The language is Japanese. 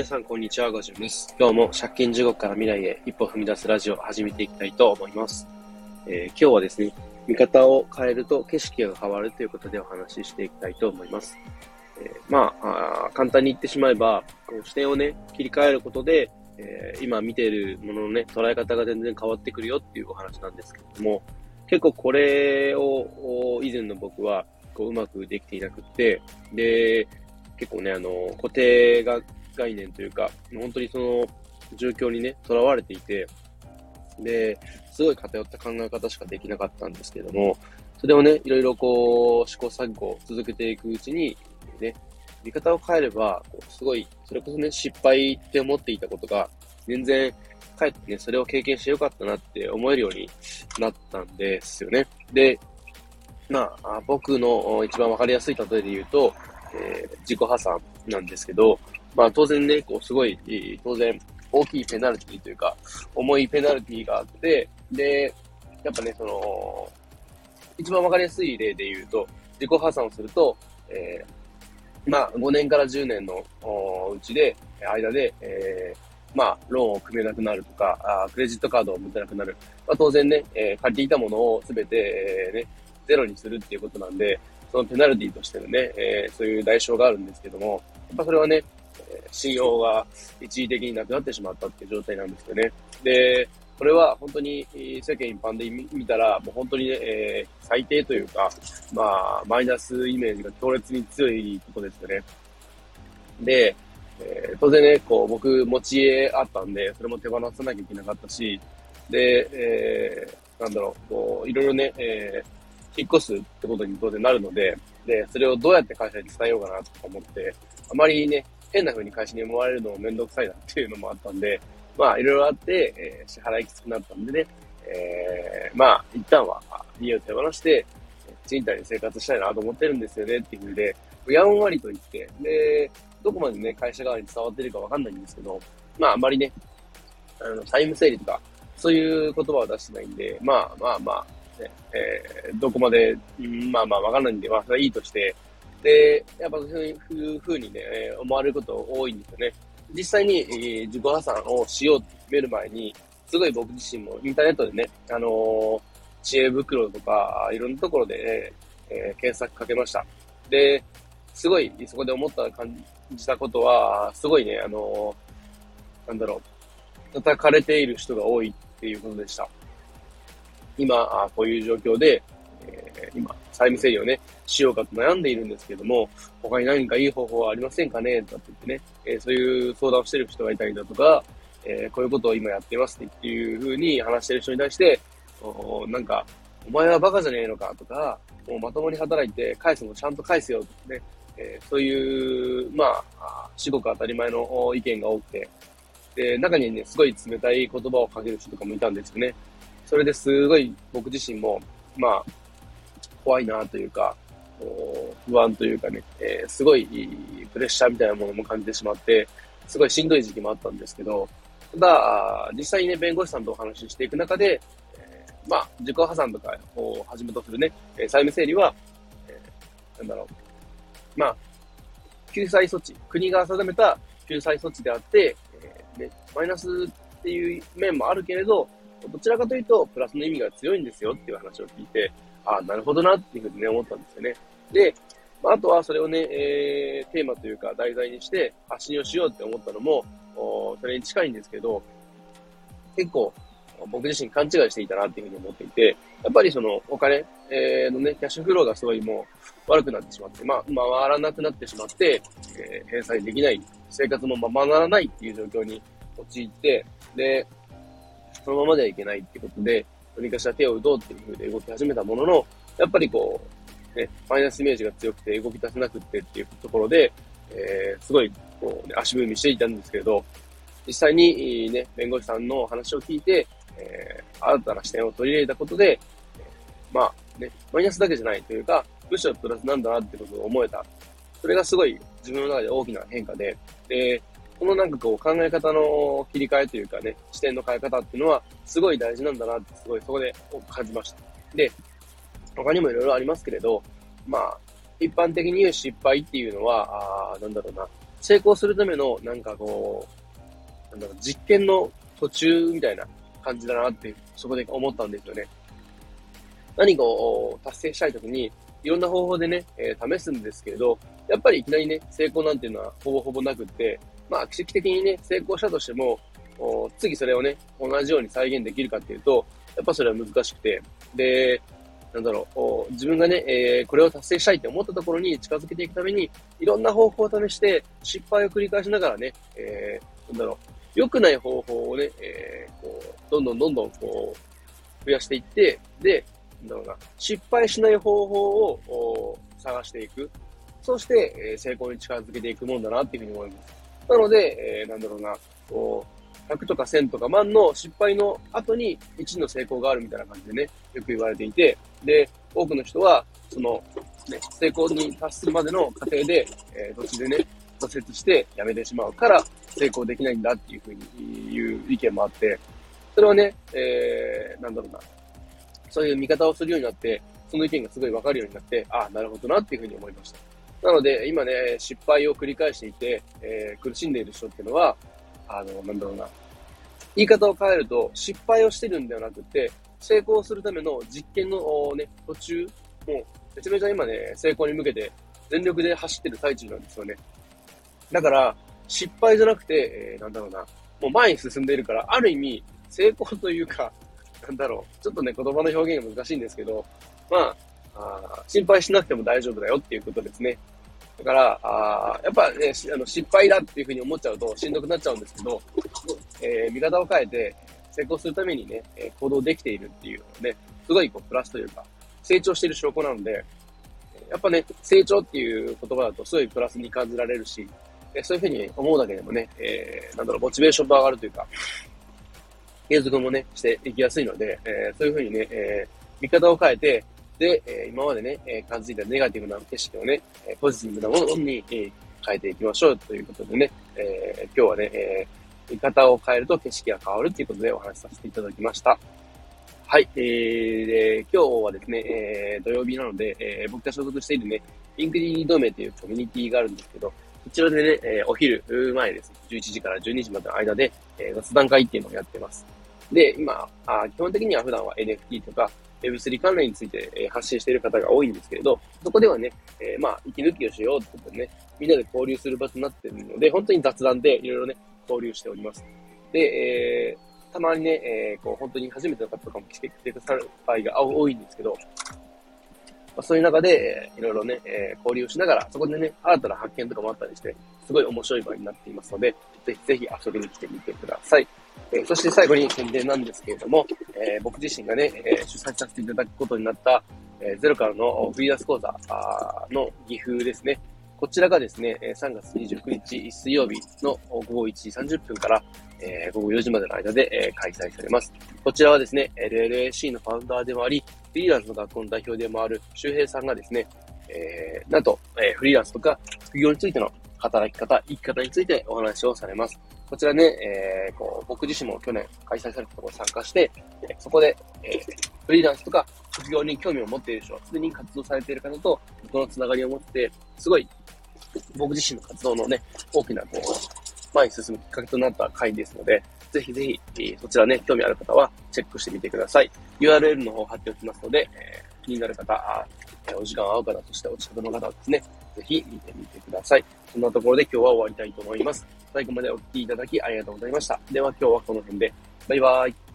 皆さん、こんにちは。ガジュンです。今日も借金地獄から未来へ一歩踏み出すラジオを始めていきたいと思います。えー、今日はですね、見方を変えると景色が変わるということでお話ししていきたいと思います。えー、まああ、簡単に言ってしまえば、こう視点をね、切り替えることで、えー、今見ているもののね、捉え方が全然変わってくるよっていうお話なんですけども、結構これを以前の僕はこううまくできていなくって、で、結構ね、あの、固定が概念というか、本当にその状況にね、囚われていて、で、すごい偏った考え方しかできなかったんですけども、それをね、いろいろこう、試行錯誤を続けていくうちに、ね、見方を変えれば、こうすごい、それこそね、失敗って思っていたことが、全然、かえってね、それを経験してよかったなって思えるようになったんですよね。で、まあ、僕の一番わかりやすい例えで言うと、えー、自己破産なんですけど、まあ当然ね、こうすごい、当然大きいペナルティというか、重いペナルティがあって、で、やっぱね、その、一番わかりやすい例で言うと、自己破産をすると、えー、まあ5年から10年のうちで、間で、えー、まあ、ローンを組めなくなるとか、あクレジットカードを持てなくなる。まあ、当然ね、えー、借りていたものをすべて、えー、ね、ゼロにするっていうことなんで、そのペナルティとしてのね、えー、そういう代償があるんですけども、やっぱそれはね、信用が一時的になくなってしまったっていう状態なんですよね。で、これは本当に世間一般で見たら、もう本当にね、えー、最低というか、まあ、マイナスイメージが強烈に強いことですよね。で、えー、当然ね、こう、僕、持ち家あったんで、それも手放さなきゃいけなかったし、で、えー、なんだろう、こう、いろいろね、えー、引っ越すってことに当然なるので、で、それをどうやって会社に伝えようかなと思って、あまりね、変な風に会社に思われるのもめんどくさいなっていうのもあったんで、まあ、いろいろあって、えー、支払いきつくなったんでね、えー、まあ、一旦は家を手放して、賃貸で生活したいなと思ってるんですよねっていう風で、やんわりと言って、で、どこまでね、会社側に伝わってるかわかんないんですけど、まあ、あまりね、あの、タイム整理とか、そういう言葉は出してないんで、まあまあまあ、ね、えー、どこまで、まあまあわかんないんで、まあそれはいいとして、で、やっぱそういうふうにね、思われること多いんですよね。実際に、えー、自己破産をしようって決める前に、すごい僕自身もインターネットでね、あのー、知恵袋とか、いろんなところで、ね、えー、検索かけました。で、すごい、そこで思った感じたことは、すごいね、あのー、なんだろう、叩かれている人が多いっていうことでした。今、こういう状況で、今、債務整理をね、しようかと悩んでいるんですけども、他に何かいい方法はありませんかね？とかって言ってね、えー、そういう相談をしてる人がいたりだとか、えー、こういうことを今やってますっていうふうに話してる人に対して、おなんか、お前はバカじゃねえのかとか、もうまともに働いて返すのちゃんと返せよとかね、えー、そういう、まあ、至極当たり前の意見が多くて、で、中にね、すごい冷たい言葉をかける人とかもいたんですよね。それですごい僕自身も、まあ、怖いなというか、不安というかね、えー、すごいプレッシャーみたいなものも感じてしまって、すごいしんどい時期もあったんですけど、ただ、実際にね、弁護士さんとお話ししていく中で、えー、まあ、自己破産とかをはじめとするね、債務整理は、えー、なんだろう、まあ、救済措置、国が定めた救済措置であって、えーね、マイナスっていう面もあるけれど、どちらかというと、プラスの意味が強いんですよっていう話を聞いて、ああ、なるほどなっていうふうにね、思ったんですよね。で、まあ、とはそれをね、えー、テーマというか題材にして発信をしようって思ったのも、それに近いんですけど、結構僕自身勘違いしていたなっていうふうに思っていて、やっぱりそのお金、えー、のね、キャッシュフローがすごいもう悪くなってしまって、まあ、回らなくなってしまって、えー、返済できない、生活もままならないっていう状況に陥って、で、そのままではいけないってことで、何かしら手を打とうっていう風で動き始めたものの、やっぱりこう、ね、マイナスイメージが強くて動き出せなくってっていうところで、えー、すごい、こう、ね、足踏みしていたんですけれど、実際に、ね、弁護士さんの話を聞いて、えー、新たな視点を取り入れたことで、えー、まあ、ね、マイナスだけじゃないというか、むしろプラスなんだなってことを思えた。それがすごい自分の中で大きな変化で、で、このなんかこう考え方の切り替えというかね、視点の変え方っていうのはすごい大事なんだなってすごいそこで感じました。で、他にもいろいろありますけれど、まあ、一般的に言う失敗っていうのは、あなんだろうな、成功するための、なんかこう、なんだろう、実験の途中みたいな感じだなって、そこで思ったんですよね。何かを達成したいときに、いろんな方法でね、えー、試すんですけれど、やっぱりいきなりね、成功なんていうのはほぼほぼなくって、まあ、奇跡的にね、成功したとしても、次それをね、同じように再現できるかっていうと、やっぱそれは難しくて、で、なんだろう、自分がね、えー、これを達成したいって思ったところに近づけていくために、いろんな方法を試して、失敗を繰り返しながらね、えー、なんだろう、良くない方法をね、えー、こう、どんどんどんどんこう、増やしていって、で、なんだろうな、失敗しない方法を探していく。そして、え、成功に近づけていくもんだなっていうふうに思います。なので、えー、なんだろうな、こう、100とか1000とか万の失敗の後に1の成功があるみたいな感じでね、よく言われていて、で、多くの人は、その、ね、成功に達するまでの過程で、えー、途中でね、挫折して辞めてしまうから成功できないんだっていうふうに言う意見もあって、それはね、えー、なんだろうな、そういう見方をするようになって、その意見がすごいわかるようになって、ああ、なるほどなっていうふうに思いました。なので、今ね、失敗を繰り返していて、えー、苦しんでいる人っていうのは、あの、なんだろうな。言い方を変えると、失敗をしてるんではなくて、成功するための実験のね、途中、もう、めちゃめちゃ今ね、成功に向けて全力で走ってる最中なんですよね。だから、失敗じゃなくて、えー、なんだろうな、もう前に進んでいるから、ある意味、成功というか、なんだろう、ちょっとね、言葉の表現が難しいんですけど、まあ、あ心配しなくても大丈夫だよっていうことですね。だから、あやっぱね、あの失敗だっていうふうに思っちゃうとしんどくなっちゃうんですけど、えー、見方を変えて成功するためにね、え行動できているっていうね、すごいこうプラスというか、成長している証拠なので、やっぱね、成長っていう言葉だとすごいプラスに感じられるし、そういうふうに思うだけでもね、えー、なんだろう、モチベーションも上がるというか、継続もね、していきやすいので、えー、そういうふうにね、えー、見方を変えて、で、え今までね、え感じていたネガティブな景色をね、えポジティブなものに、え変えていきましょうということでね、え今日はね、え見方を変えると景色が変わるということでお話しさせていただきました。はい、えー、で今日はですね、えー、土曜日なので、えー、僕が所属しているね、ピンクリー同盟というコミュニティがあるんですけど、こちらでね、えー、お昼前です。11時から12時までの間で、えー、雑談会っていうのをやってます。で、今あ、基本的には普段は NFT とか Web3 関連について、発信している方が多いんですけれど、そこではね、えー、まあ、息抜きをしようってことでね、みんなで交流する場となっているので、本当に雑談でいろいろね、交流しております。で、えー、たまにね、えー、こう、本当に初めての方とかも来てくださる場合が多いんですけど、まあ、そういう中で、えー、いろいろね、えー、交流しながら、そこでね、新たな発見とかもあったりして、すごい面白い場になっていますので、ぜひぜひ遊びに来てみてください。え、そして最後に宣伝なんですけれども、えー、僕自身がね、えー、主催させていただくことになった、え、ゼロからのフリーランス講座の岐阜ですね。こちらがですね、3月29日水曜日の午後1時30分から、え、午後4時までの間で、え、開催されます。こちらはですね、LLAC のファウンダーでもあり、フリーランスの学校の代表でもある周平さんがですね、えー、なんと、え、フリーランスとか副業についての働き方、生き方についてお話をされます。こちらね、えー、こう僕自身も去年開催されたところ参加して、そこで、えー、フリーランスとか副業に興味を持っている人、すでに活動されている方と、このつながりを持って、すごい、僕自身の活動のね、大きな、こう、前に進むきっかけとなった回ですので、ぜひぜひ、そちらね、興味ある方はチェックしてみてください。URL の方を貼っておきますので、えー、気になる方、お時間合う方としてお近くの方はですね、ぜひ見てみてください。そんなところで今日は終わりたいと思います。最後までお聴きいただきありがとうございました。では今日はこの辺で。バイバーイ。